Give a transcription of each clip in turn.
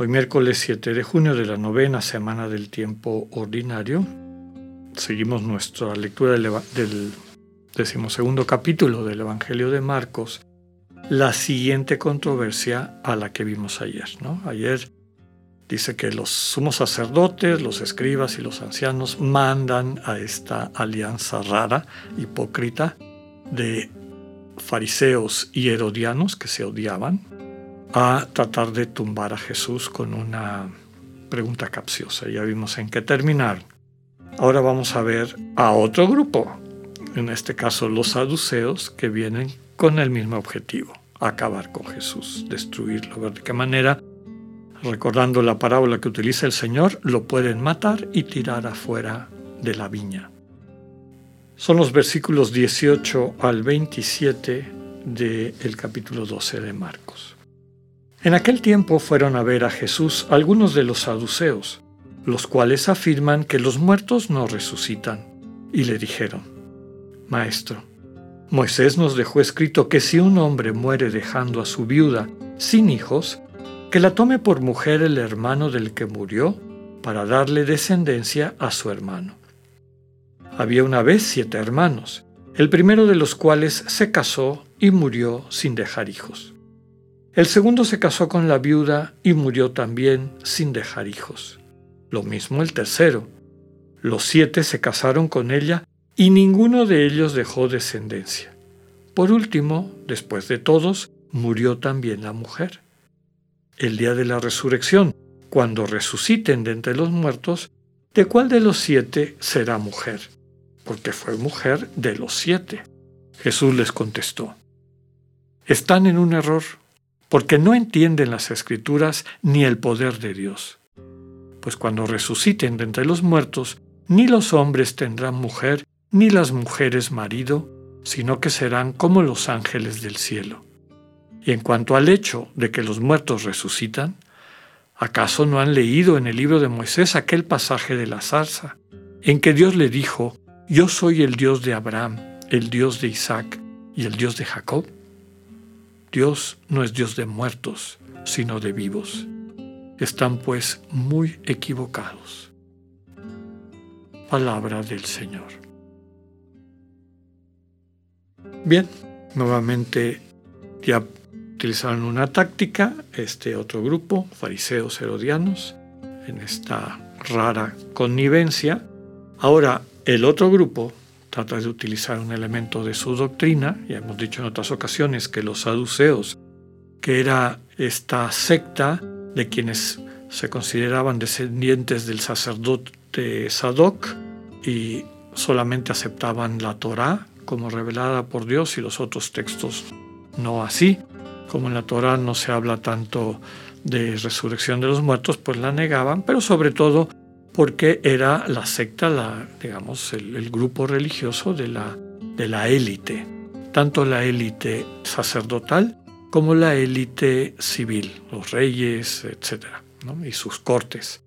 Hoy miércoles 7 de junio de la novena semana del tiempo ordinario, seguimos nuestra lectura del, del decimosegundo capítulo del Evangelio de Marcos, la siguiente controversia a la que vimos ayer. ¿no? Ayer dice que los sumos sacerdotes, los escribas y los ancianos mandan a esta alianza rara, hipócrita, de fariseos y herodianos que se odiaban a tratar de tumbar a Jesús con una pregunta capciosa. Ya vimos en qué terminar. Ahora vamos a ver a otro grupo, en este caso los saduceos, que vienen con el mismo objetivo, acabar con Jesús, destruirlo. A ver de qué manera, recordando la parábola que utiliza el Señor, lo pueden matar y tirar afuera de la viña. Son los versículos 18 al 27 del capítulo 12 de Marcos. En aquel tiempo fueron a ver a Jesús algunos de los saduceos, los cuales afirman que los muertos no resucitan, y le dijeron, Maestro, Moisés nos dejó escrito que si un hombre muere dejando a su viuda sin hijos, que la tome por mujer el hermano del que murió para darle descendencia a su hermano. Había una vez siete hermanos, el primero de los cuales se casó y murió sin dejar hijos. El segundo se casó con la viuda y murió también sin dejar hijos. Lo mismo el tercero. Los siete se casaron con ella y ninguno de ellos dejó descendencia. Por último, después de todos, murió también la mujer. El día de la resurrección, cuando resuciten de entre los muertos, ¿de cuál de los siete será mujer? porque fue mujer de los siete. Jesús les contestó, están en un error, porque no entienden las escrituras ni el poder de Dios. Pues cuando resuciten de entre los muertos, ni los hombres tendrán mujer, ni las mujeres marido, sino que serán como los ángeles del cielo. Y en cuanto al hecho de que los muertos resucitan, ¿acaso no han leído en el libro de Moisés aquel pasaje de la zarza, en que Dios le dijo, yo soy el Dios de Abraham, el Dios de Isaac y el Dios de Jacob. Dios no es Dios de muertos, sino de vivos. Están pues muy equivocados. Palabra del Señor. Bien, nuevamente ya utilizaron una táctica, este otro grupo, fariseos herodianos, en esta rara connivencia. Ahora, el otro grupo trata de utilizar un elemento de su doctrina, ya hemos dicho en otras ocasiones que los saduceos, que era esta secta de quienes se consideraban descendientes del sacerdote Sadoc y solamente aceptaban la Torá como revelada por Dios y los otros textos no así. Como en la Torá no se habla tanto de resurrección de los muertos, pues la negaban, pero sobre todo porque era la secta, la, digamos, el, grupo religioso de la, de la élite, tanto la élite sacerdotal como la élite civil, los reyes, etc., y sus cortes.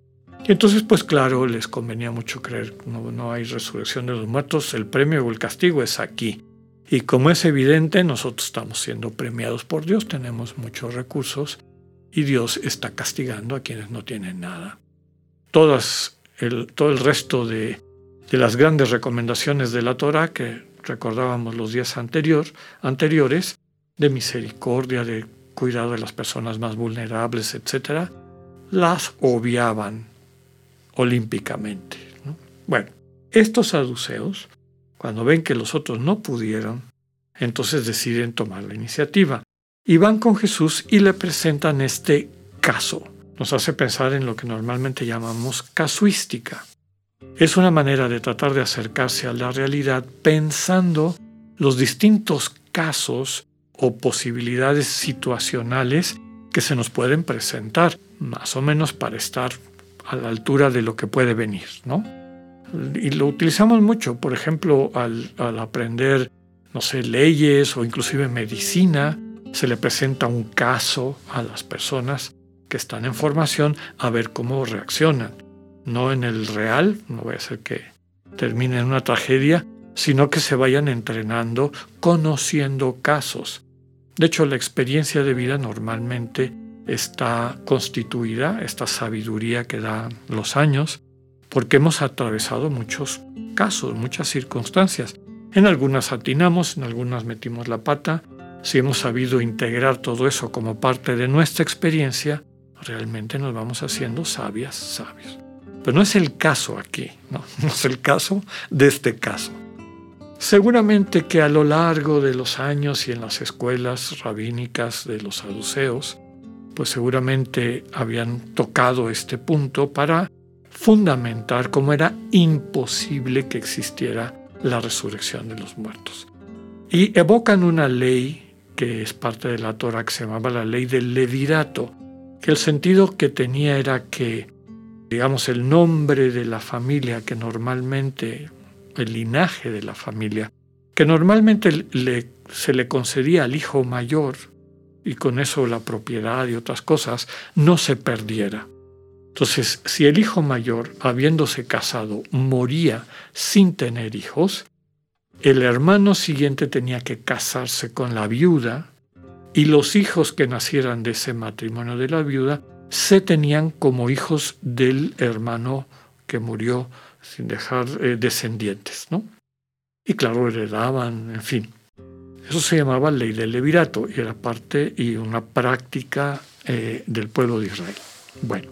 Y entonces, pues claro, les convenía mucho creer, no, no hay resurrección de los muertos, el premio o el castigo es aquí. Y como es evidente, nosotros estamos siendo premiados por Dios, tenemos muchos recursos y Dios está castigando a quienes no tienen nada todas el, todo el resto de, las grandes recomendaciones de la Torah que recordábamos los días anterior, anteriores, de misericordia, de cuidado de las personas más vulnerables, etc., las obviaban olímpicamente. Bueno, estos saduceos, cuando ven que los otros no pudieron, entonces deciden tomar la iniciativa y van con Jesús y le presentan este caso nos hace pensar en lo que normalmente llamamos casuística. Es una manera de tratar de acercarse a la realidad pensando los distintos casos o posibilidades situacionales que se nos pueden presentar, más o menos para estar a la altura de lo que puede venir, ¿no? Y lo utilizamos mucho, por ejemplo, al, aprender, no sé, leyes o inclusive medicina, se le presenta un caso a las personas que están en formación a ver cómo reaccionan. No en el real, no voy a ser que termine en una tragedia, sino que se vayan entrenando, conociendo casos. De hecho, la experiencia de vida normalmente está constituida, esta sabiduría que dan los años, porque hemos atravesado muchos casos, muchas circunstancias. En algunas atinamos, en algunas metimos la pata. Si hemos sabido integrar todo eso como parte de nuestra experiencia, realmente nos vamos haciendo sabias, sabios. Pero no es el caso aquí, no, es el caso de este caso. Seguramente que a lo largo de los años y en las escuelas rabínicas de los saduceos, pues seguramente habían tocado este punto para fundamentar cómo era imposible que existiera la resurrección de los muertos. Y evocan una ley que es parte de la Torah que se llamaba la ley del levirato, que el sentido que tenía era que, digamos, el nombre de la familia que normalmente, el linaje de la familia, que normalmente se le concedía al hijo mayor, y con eso la propiedad y otras cosas, no se perdiera. Entonces, si el hijo mayor, habiéndose casado, moría sin tener hijos, el hermano siguiente tenía que casarse con la viuda y los hijos que nacieran de ese matrimonio de la viuda se tenían como hijos del hermano que murió sin dejar eh, descendientes, ¿no? Y claro, heredaban, en fin. Eso se llamaba ley del levirato y era parte y una práctica eh, del pueblo de Israel. Bueno,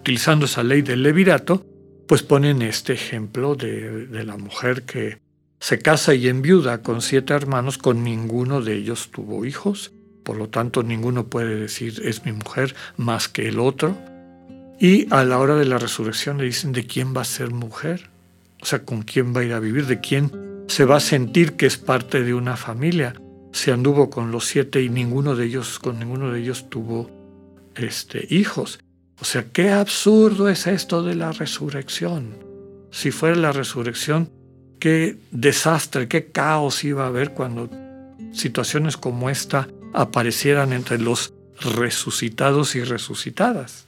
utilizando esa ley del levirato, pues ponen este ejemplo de, de la mujer que se casa y enviuda con siete hermanos, con ninguno de ellos tuvo hijos, por lo tanto ninguno puede decir es mi mujer más que el otro. Y a la hora de la resurrección le dicen de quién va a ser mujer, o sea, con quién va a ir a vivir, de quién se va a sentir que es parte de una familia. Se anduvo con los siete y ninguno de ellos, con ninguno de ellos tuvo este, hijos. O sea, qué absurdo es esto de la resurrección. Si fuera la resurrección, qué desastre, qué caos iba a haber cuando situaciones como esta aparecieran entre los resucitados y resucitadas.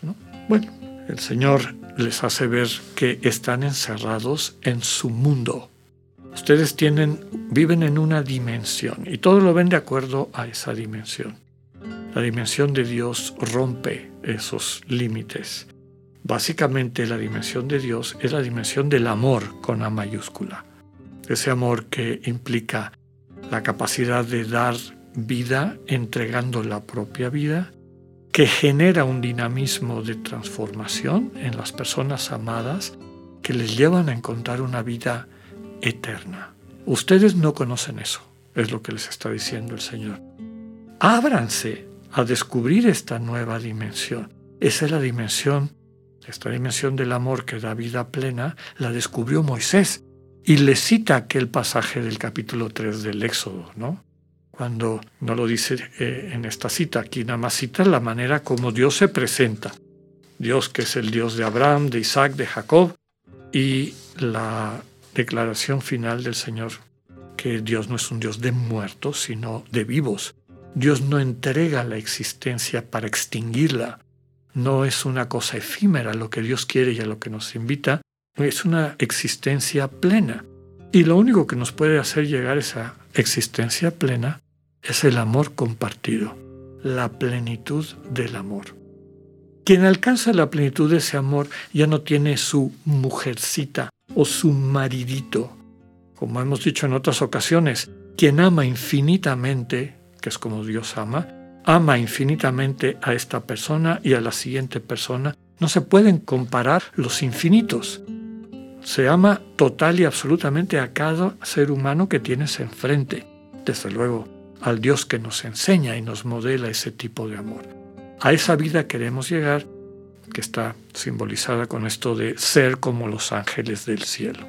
Bueno, el Señor les hace ver que están encerrados en su mundo Ustedes tienen, viven en una dimensión y todo lo ven de acuerdo a esa dimensión. La dimensión de Dios rompe esos límites. Básicamente la dimensión de Dios es la dimensión del amor con A mayúscula. Ese amor que implica la capacidad de dar vida entregando la propia vida, que genera un dinamismo de transformación en las personas amadas que les llevan a encontrar una vida eterna. Ustedes no conocen eso, es lo que les está diciendo el Señor. Ábranse a descubrir esta nueva dimensión. Esa es la dimensión, esta dimensión del amor que da vida plena, la descubrió Moisés. Y le cita aquel pasaje del capítulo 3 del Éxodo, ¿no? Cuando no lo dice eh, en esta cita, aquí nada más cita la manera como Dios se presenta. Dios que es el Dios de Abraham, de Isaac, de Jacob, y la declaración final del Señor, que Dios no es un Dios de muertos, sino de vivos. Dios no entrega la existencia para extinguirla. No es una cosa efímera lo que Dios quiere y a lo que nos invita. Es una existencia plena. Y lo único que nos puede hacer llegar a esa existencia plena es el amor compartido, la plenitud del amor. Quien alcanza la plenitud de ese amor ya no tiene su mujercita o su maridito. Como hemos dicho en otras ocasiones, quien ama infinitamente, que es como Dios ama, ama infinitamente a esta persona y a la siguiente persona. No se pueden comparar los infinitos. Se ama total y absolutamente a cada ser humano que tienes enfrente. Desde luego, al Dios que nos enseña y nos modela ese tipo de amor. A esa vida queremos llegar que está simbolizada con esto de ser como los ángeles del cielo.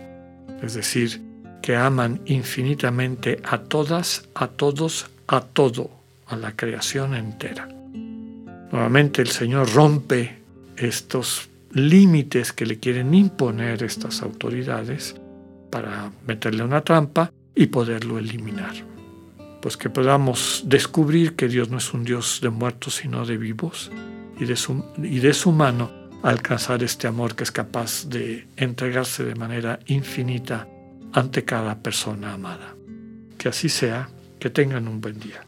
Es decir, que aman infinitamente a todas, a todos, a todo, a la creación entera. Nuevamente el Señor rompe estos límites que le quieren imponer estas autoridades para meterle una trampa y poderlo eliminar. Pues que podamos descubrir que Dios no es un Dios de muertos, sino de vivos, y de su, y de su mano alcanzar este amor que es capaz de entregarse de manera infinita ante cada persona amada. Que así sea, que tengan un buen día.